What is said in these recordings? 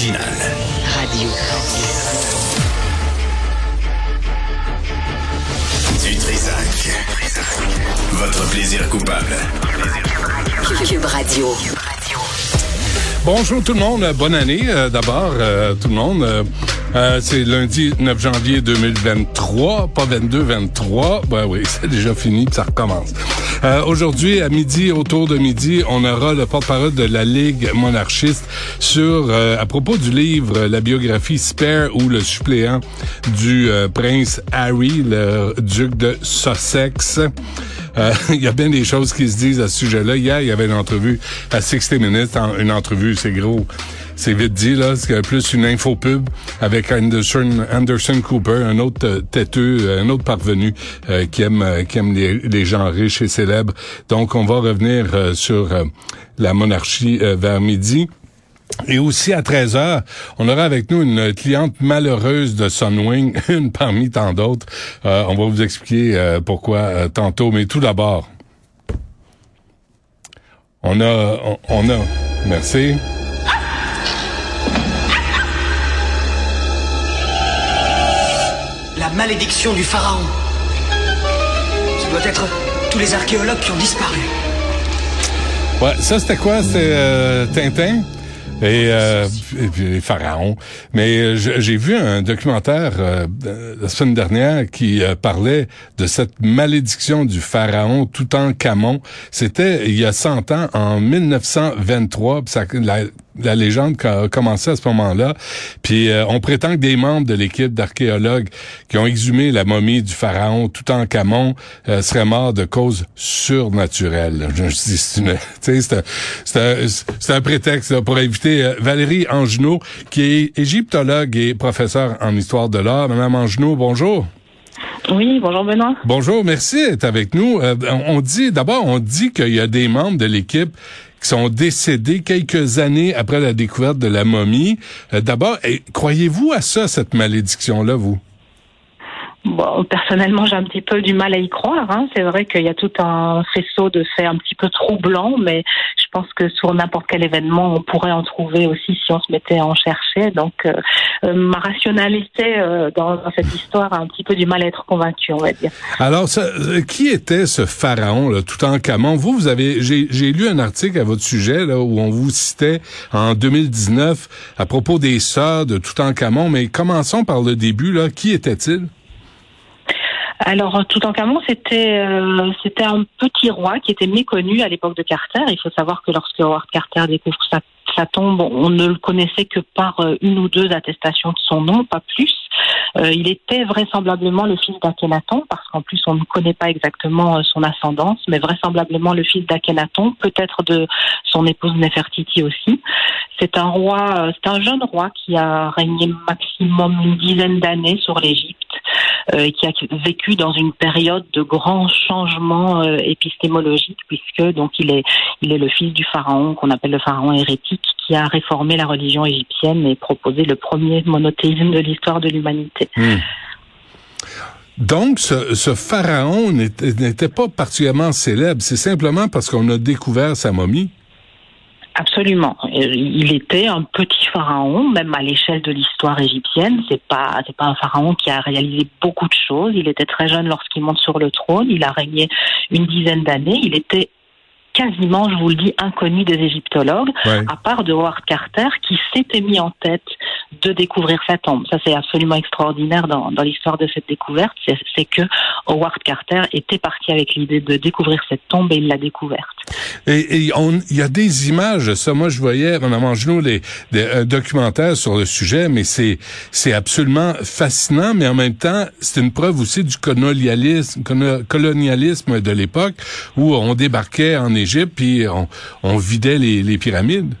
Radio. Du Trisac. Votre plaisir coupable. Cube Radio. Bonjour tout le monde, bonne année euh, d'abord euh, tout le monde. Euh, euh, c'est lundi 9 janvier 2023, pas 22, 23. Ben oui, c'est déjà fini, ça recommence. Euh, Aujourd'hui, à midi, autour de midi, on aura le porte-parole de la Ligue monarchiste sur euh, à propos du livre La biographie Spare ou le suppléant du euh, prince Harry, le duc de Sussex. Euh, Il y a bien des choses qui se disent à ce sujet-là. Hier, il y avait une entrevue à 60 Minutes. Une entrevue, c'est gros. C'est vite dit, là. C'est plus une infopub avec Anderson, Cooper, un autre euh, têteux, euh, un autre parvenu qui aime, les, gens riches et célèbres. Donc, on va revenir sur la monarchie vers midi. Et aussi à 13 heures, on aura avec nous une cliente malheureuse de Sunwing, une parmi tant d'autres. Euh, on va vous expliquer euh, pourquoi euh, tantôt, mais tout d'abord, on a, on, on a, merci. La malédiction du pharaon. Ce doit être tous les archéologues qui ont disparu. Ouais, ça c'était quoi? C'était Tintin? Et, euh, et pharaons. Mais euh, j'ai vu un documentaire euh, la semaine dernière qui euh, parlait de cette malédiction du pharaon tout en Camon. C'était il y a 100 ans, en 1923. puis ça, la, la légende a commencé à ce moment-là. Puis euh, on prétend que des membres de l'équipe d'archéologues qui ont exhumé la momie du pharaon tout en Camon euh, seraient morts de causes surnaturelles. Je, je dis, c'est une- tu sais, c'est un, c'est un, c'est un prétexte là, pour inviter euh, Valérie Angenot, qui est égyptologue et professeure en histoire de l'art. Madame Angenot, bonjour. Oui, bonjour Benoît. Bonjour, merci d'être avec nous. Euh, on dit, d'abord, on dit qu'il y a des membres de l'équipe qui sont décédés quelques années après la découverte de la momie. Euh, d'abord, eh, croyez-vous à ça, cette malédiction-là, vous? Bon, personnellement, j'ai un petit peu du mal à y croire. Hein. C'est vrai qu'il y a tout un faisceau de faits un petit peu troublants, mais je pense que sur n'importe quel événement, on pourrait en trouver aussi si on se mettait à en chercher. Donc, euh, euh, ma rationalité euh, dans, dans cette histoire a un petit peu du mal à être convaincue, on va dire. Alors, ça, euh, qui était ce pharaon, là, tout en Camon? Vous, vous avez, j'ai, j'ai lu un article à votre sujet, là, où on vous citait en 2019 à propos des sœurs de Toutankhamon, mais commençons par le début, là. Qui était-il? Alors, Toutankhamon, c'était euh, c'était un petit roi qui était méconnu à l'époque de Carter. Il faut savoir que lorsque Howard Carter découvre sa, sa tombe, on ne le connaissait que par euh, une ou deux attestations de son nom, pas plus. Euh, il était vraisemblablement le fils d'Akhenaton, parce qu'en plus on ne connaît pas exactement euh, son ascendance, mais vraisemblablement le fils d'Akhenaton, peut-être de son épouse Nefertiti aussi. C'est un roi, euh, c'est un jeune roi qui a régné maximum une dizaine d'années sur l'Égypte euh, et qui a vécu dans une période de grands changements épistémologiques puisque donc il est il est le fils du pharaon qu'on appelle le pharaon hérétique qui a réformé la religion égyptienne et proposé le premier monothéisme de l'histoire de l'humanité. Donc, ce, ce pharaon n'était pas particulièrement célèbre. C'est simplement parce qu'on a découvert sa momie. Absolument. Il était un petit pharaon, même à l'échelle de l'histoire égyptienne. C'est pas, c'est pas un pharaon qui a réalisé beaucoup de choses. Il était très jeune lorsqu'il monte sur le trône. Il a régné une dizaine d'années. Il était quasiment, je vous le dis, inconnu des égyptologues, Ouais. à part de Howard Carter, qui s'était mis en tête de découvrir sa tombe. Ça, c'est absolument extraordinaire dans, dans l'histoire de cette découverte. C'est que Howard Carter était parti avec l'idée de découvrir cette tombe et il l'a découverte. Et il y a des images, ça, moi je voyais, Mme Angelot, les, des, un documentaire sur le sujet, mais c'est c'est absolument fascinant, mais en même temps, c'est une preuve aussi du colonialisme, colonialisme de l'époque où on débarquait en Égypte puis on, on vidait les, les pyramides.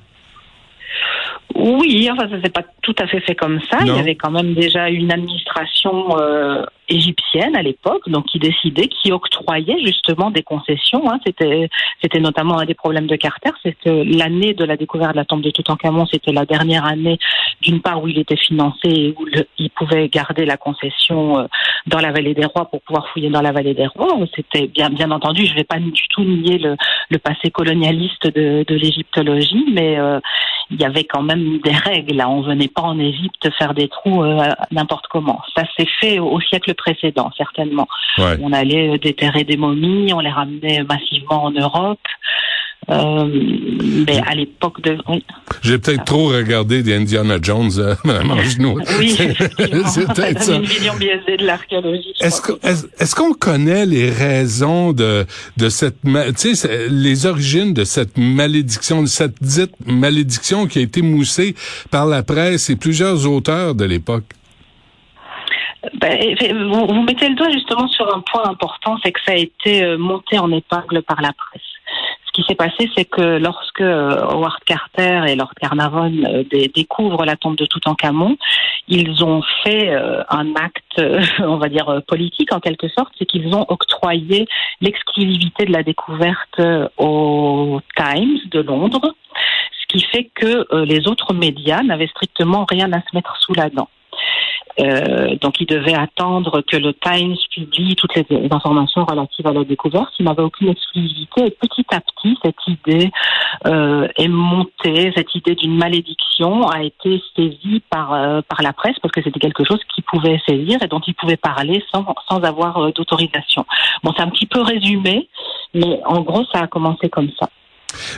Oui, enfin, ça s'est pas tout à fait fait comme ça. Il y avait quand même déjà une administration euh, égyptienne à l'époque, donc qui décidait, qui octroyait justement des concessions. Hein. C'était, c'était notamment un des problèmes de Carter, c'est que l'année de la découverte de la tombe de Toutankhamon, c'était la dernière année, d'une part où il était financé et où il pouvait garder la concession euh, dans la vallée des rois pour pouvoir fouiller dans la vallée des rois. C'était bien, bien entendu, je ne vais pas du tout nier le, le passé colonialiste de, de l'égyptologie, mais euh, il y avait quand même des règles. Là. On venait pas en Égypte faire des trous euh, n'importe comment. Ça s'est fait au siècle précédent, certainement. On allait euh, déterrer des momies, on les ramenait massivement en Europe. Euh, mais à l'époque de. Oui. J'ai peut-être trop regardé des Indiana Jones, euh, Mme Angenou. oui, c'est peut-être ça. une vision biaisée de l'archéologie. Est-ce qu'on connaît les raisons de, de cette, tu sais, les origines de cette malédiction, de cette dite malédiction qui a été moussée par la presse et plusieurs auteurs de l'époque? Vous, mettez le doigt justement sur un point important, c'est que ça a été euh, monté en épingle par la presse qui s'est passé, c'est que lorsque euh, Howard Carter et Lord Carnarvon euh, découvrent la tombe de Toutankhamon, ils ont fait un acte, on va dire politique en quelque sorte, c'est qu'ils ont octroyé l'exclusivité de la découverte au Times de Londres, ce qui fait que les autres médias n'avaient strictement rien à se mettre sous la dent. Euh, donc, il devait attendre que le Times publie toutes les, informations relatives à la découverte. Il n'avait aucune exclusivité. Et petit à petit, cette idée euh, est montée. Cette idée d'une malédiction a été saisie par euh, par la presse parce que c'était quelque chose qu'il pouvait saisir et dont il pouvait parler sans sans avoir euh, d'autorisation. Bon, c'est un petit peu résumé, mais en gros, ça a commencé comme ça.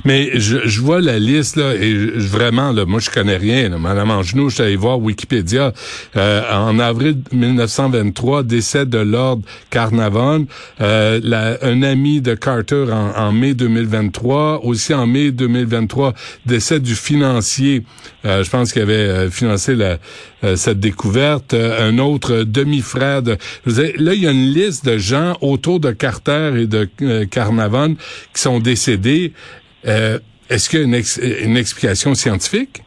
Mais je, je, vois la liste là et vraiment là, moi je connais rien. Là. Madame Angenou, je suis voir Wikipédia. Euh, en avril 1923, décès de Lord Carnarvon, euh, un ami de Carter en, en, mai 2023. Aussi en mai 2023, décès du financier. Euh, je pense qu'il avait euh, financé la, euh, cette découverte. un autre demi-frère de. là, il y a une liste de gens autour de Carter et de Carnarvon qui sont décédés. Euh, est-ce qu'il y a une, une explication scientifique?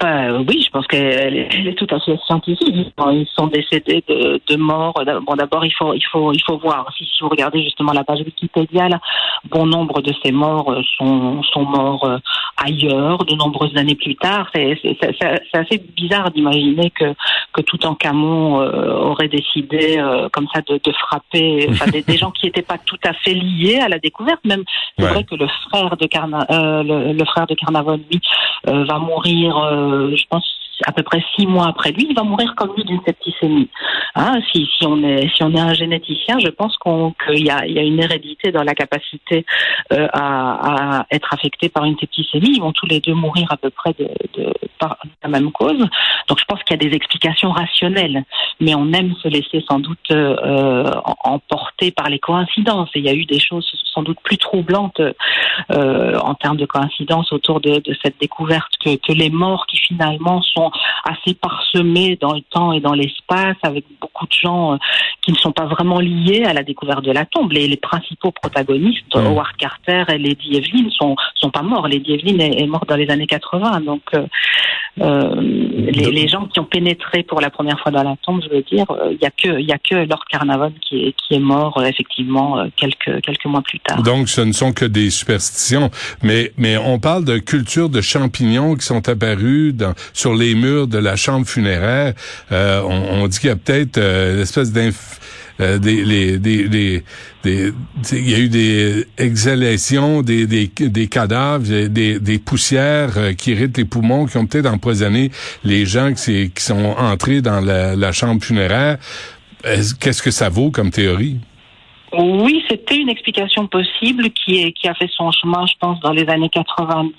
Ben oui, je pense qu'elle est, tout à fait scientifique. Ils sont décédés de, de mort. Bon, d'abord, il faut, il faut, il faut voir. Si, si vous regardez justement la page Wikipédia, là, bon nombre de ces morts euh, sont, sont morts euh, ailleurs, de nombreuses années plus tard. C'est, assez bizarre d'imaginer que, que tout en Camon euh, aurait décidé comme ça de, de frapper enfin, des, gens qui n'étaient pas tout à fait liés à la découverte. Même c'est vrai que le frère de Carna, le, le, frère de Carnavon, lui, va mourir euh, je pense à peu près six mois après lui, il va mourir comme lui d'une septicémie. Hein, si, on est si on est un généticien, je pense qu'il y a, une hérédité dans la capacité euh, à, être affecté par une septicémie. Ils vont tous les deux mourir à peu près de, par la même cause. Donc je pense qu'il y a des explications rationnelles, mais on aime se laisser sans doute euh, emporter par les coïncidences. Il y a eu des choses sans doute plus troublantes euh, en termes de coïncidences autour de, de cette découverte que, que les morts qui finalement sont assez parsemés dans le temps et dans l'espace, avec beaucoup de gens euh, qui ne sont pas vraiment liés à la découverte de la tombe. Les, les principaux protagonistes, Howard Carter et Lady Evelyn, sont sont pas morts. Lady Evelyn est, morte dans les années 80, donc euh, les, les, gens qui ont pénétré pour la première fois dans la tombe, je veux dire, il y a que il y a que Lord Carnarvon qui est qui est mort effectivement quelques quelques mois plus tard. Donc ce ne sont que des superstitions, mais mais on parle de cultures de champignons qui sont apparues dans, sur les murs de la chambre funéraire. Euh, on, dit qu'il y a peut-être euh, l'espèce d'inf... Euh, des, les, des, des, des, il y a eu des exhalations des, des, des cadavres, des, des poussières qui irritent les poumons, qui ont peut-être empoisonné les gens qui, qui sont entrés dans la, la chambre funéraire. Qu'est-ce que ça vaut comme théorie? Oui, c'était une explication possible qui, est, qui a fait son chemin, je pense, dans les années 90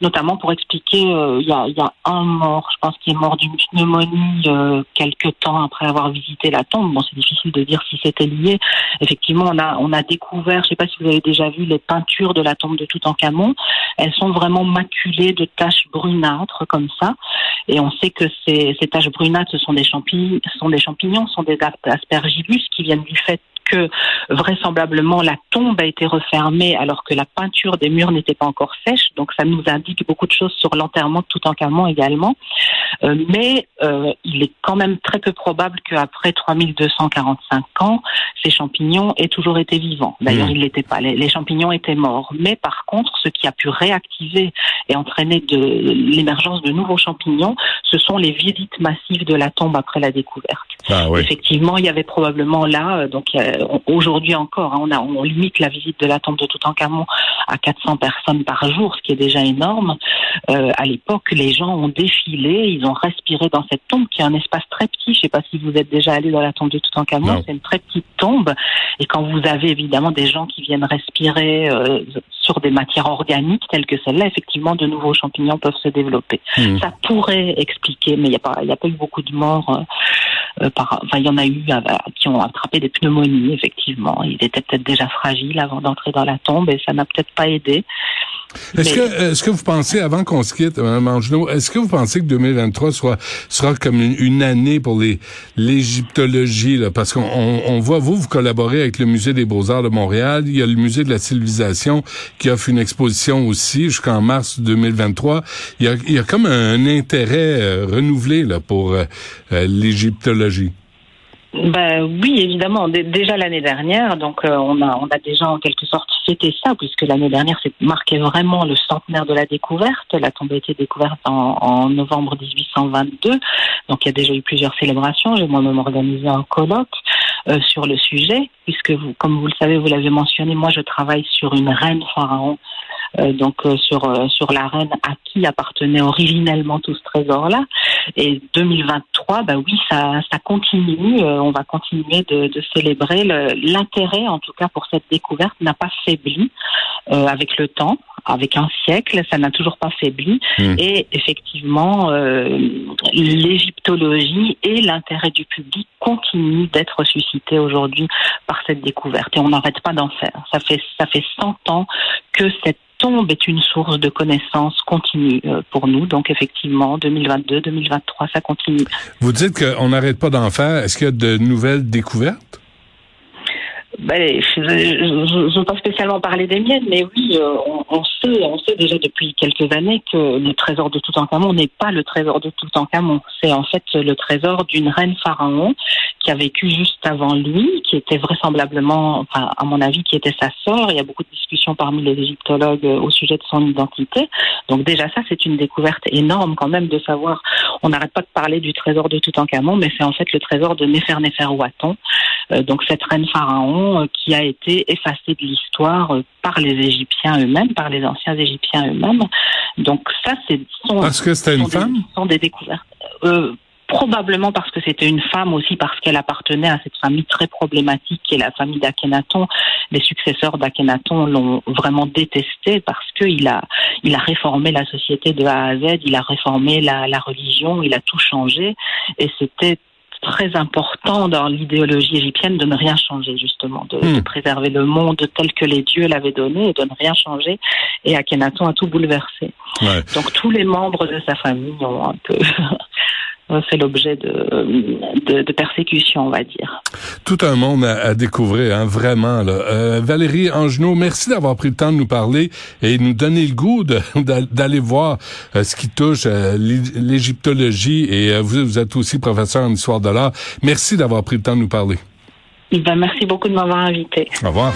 notamment pour expliquer, euh, il y, a, y, a, un mort, je pense, qui est mort d'une pneumonie euh, quelques temps après avoir visité la tombe. Bon, c'est difficile de dire si c'était lié. Effectivement, on a, on a découvert, je sais pas si vous avez déjà vu les peintures de la tombe de Toutankhamon, elles sont vraiment maculées de taches brunâtres comme ça, et on sait que ces, ces taches brunâtres, ce sont des champignons, sont des champignons, sont des aspergillus qui viennent du fait que vraisemblablement la tombe a été refermée alors que la peinture des murs n'était pas encore sèche. Donc ça nous indique beaucoup de choses sur l'enterrement de Toutankhamon également. Euh, mais euh, il est quand même très peu probable qu'après 3245 ans, ces champignons aient toujours été vivants. D'ailleurs, mmh. ils l'étaient pas. Les, les, champignons étaient morts. Mais par contre, ce qui a pu réactiver et entraîner de l'émergence de nouveaux champignons, ce sont les visites massives de la tombe après la découverte. Ah, oui. Effectivement, il y avait probablement là, euh, donc aujourd'hui encore, hein, on, a, on limite la visite de la tombe de Toutankhamon à 400 personnes par jour, ce qui est déjà énorme. Euh, à l'époque, les gens ont défilé, ils ont respiré dans cette tombe qui est un espace très petit. Je ne sais pas si vous êtes déjà allé dans la tombe de Toutankhamon, c'est une très petite tombe. Et quand vous avez évidemment des gens qui viennent respirer euh, sur des matières organiques telles que celle-là, effectivement, de nouveaux champignons peuvent se développer. Mmh. Ça pourrait expliquer, mais il n'y a, pas, a pas eu beaucoup de morts. Euh, par, enfin, il y en a eu euh, qui ont attrapé des pneumonies, effectivement. Il était peut-être déjà fragile avant d'entrer dans la tombe et ça n'a peut-être pas aidé. Est-ce que, est-ce que vous pensez, avant qu'on se quitte, Mme Angelot, est-ce que vous pensez que 2023 soit, sera comme une, une année pour les, l'égyptologie, là? Parce qu'on on, voit, vous, vous collaborez avec le Musée des Beaux-Arts de Montréal. Il y a le Musée de la Civilisation qui offre une exposition aussi jusqu'en mars 2023. Il y a, il y a comme un, intérêt euh, renouvelé, là, pour euh, euh, l'égyptologie. Ben oui, évidemment. déjà l'année dernière, donc euh, on a on a déjà en quelque sorte fêté ça, puisque l'année dernière c'est marqué vraiment le centenaire de la découverte. La tombe a été découverte en, en, novembre 1822, donc il y a déjà eu plusieurs célébrations. J'ai moi-même organisé un colloque euh, sur le sujet, puisque vous, comme vous le savez, vous l'avez mentionné, moi je travaille sur une reine pharaon donc euh, sur euh, sur la reine à qui appartenait originellement tout ce trésor là. Et 2023, bah oui, ça ça continue. on va continuer de célébrer l'intérêt, en tout cas pour cette découverte, n'a pas faibli avec le temps avec un siècle, ça n'a toujours pas faibli. Mmh. Et effectivement, euh, l'égyptologie et l'intérêt du public continuent d'être suscités aujourd'hui par cette découverte. Et on n'arrête pas d'en faire. Ça fait, ça fait 100 ans que cette tombe est une source de connaissances continue euh, pour nous. Donc effectivement, 2022, 2023, ça continue. Vous dites qu'on n'arrête pas d'en faire. Est-ce qu'il y a de nouvelles découvertes? Ben, je ne veux pas spécialement parler des miennes, mais oui, euh, on, on, sait, on sait déjà depuis quelques années que le trésor de Toutankhamon n'est pas le trésor de Toutankhamon. C'est en fait le trésor d'une reine pharaon qui a vécu juste avant lui, qui était vraisemblablement, enfin, à mon avis, qui était sa sœur. Il y a beaucoup de discussions parmi les égyptologues euh, au sujet de son identité. Donc déjà ça, c'est une découverte énorme quand même de savoir. On n'arrête pas de parler du trésor de Toutankhamon, mais c'est en fait le trésor de Néfernefer-Ouaton. Euh, donc cette reine pharaon euh, qui a été effacée de l'histoire par les Égyptiens eux-mêmes, par les anciens Égyptiens eux-mêmes. Donc ça, c'est parce que c'était une femme. Sont des découvertes. Probablement parce que c'était une femme aussi, parce qu'elle appartenait à cette famille très problématique qui est la famille d'Akhenaton. Les successeurs d'Akhenaton l'ont vraiment détesté parce qu'il a, il a réformé la société de A à Z, il a réformé la, la religion, il a tout changé et c'était très important dans l'idéologie égyptienne de ne rien changer justement, de, hmm. de, préserver le monde tel que les dieux l'avaient donné et de ne rien changer. Et Akhenaton a tout bouleversé. Ouais. Donc tous les membres de sa famille ont un peu fait l'objet de, de, de persécutions, on va dire. Tout un monde à, à découvrir, hein, vraiment. Là. Euh, Valérie Angenot, merci d'avoir pris le temps de nous parler et nous donner le goût d'aller voir euh, ce qui touche euh, l'égyptologie. Et euh, vous, vous êtes aussi professeur en histoire de l'art. Merci d'avoir pris le temps de nous parler. Ben, merci beaucoup de m'avoir invité. Au revoir.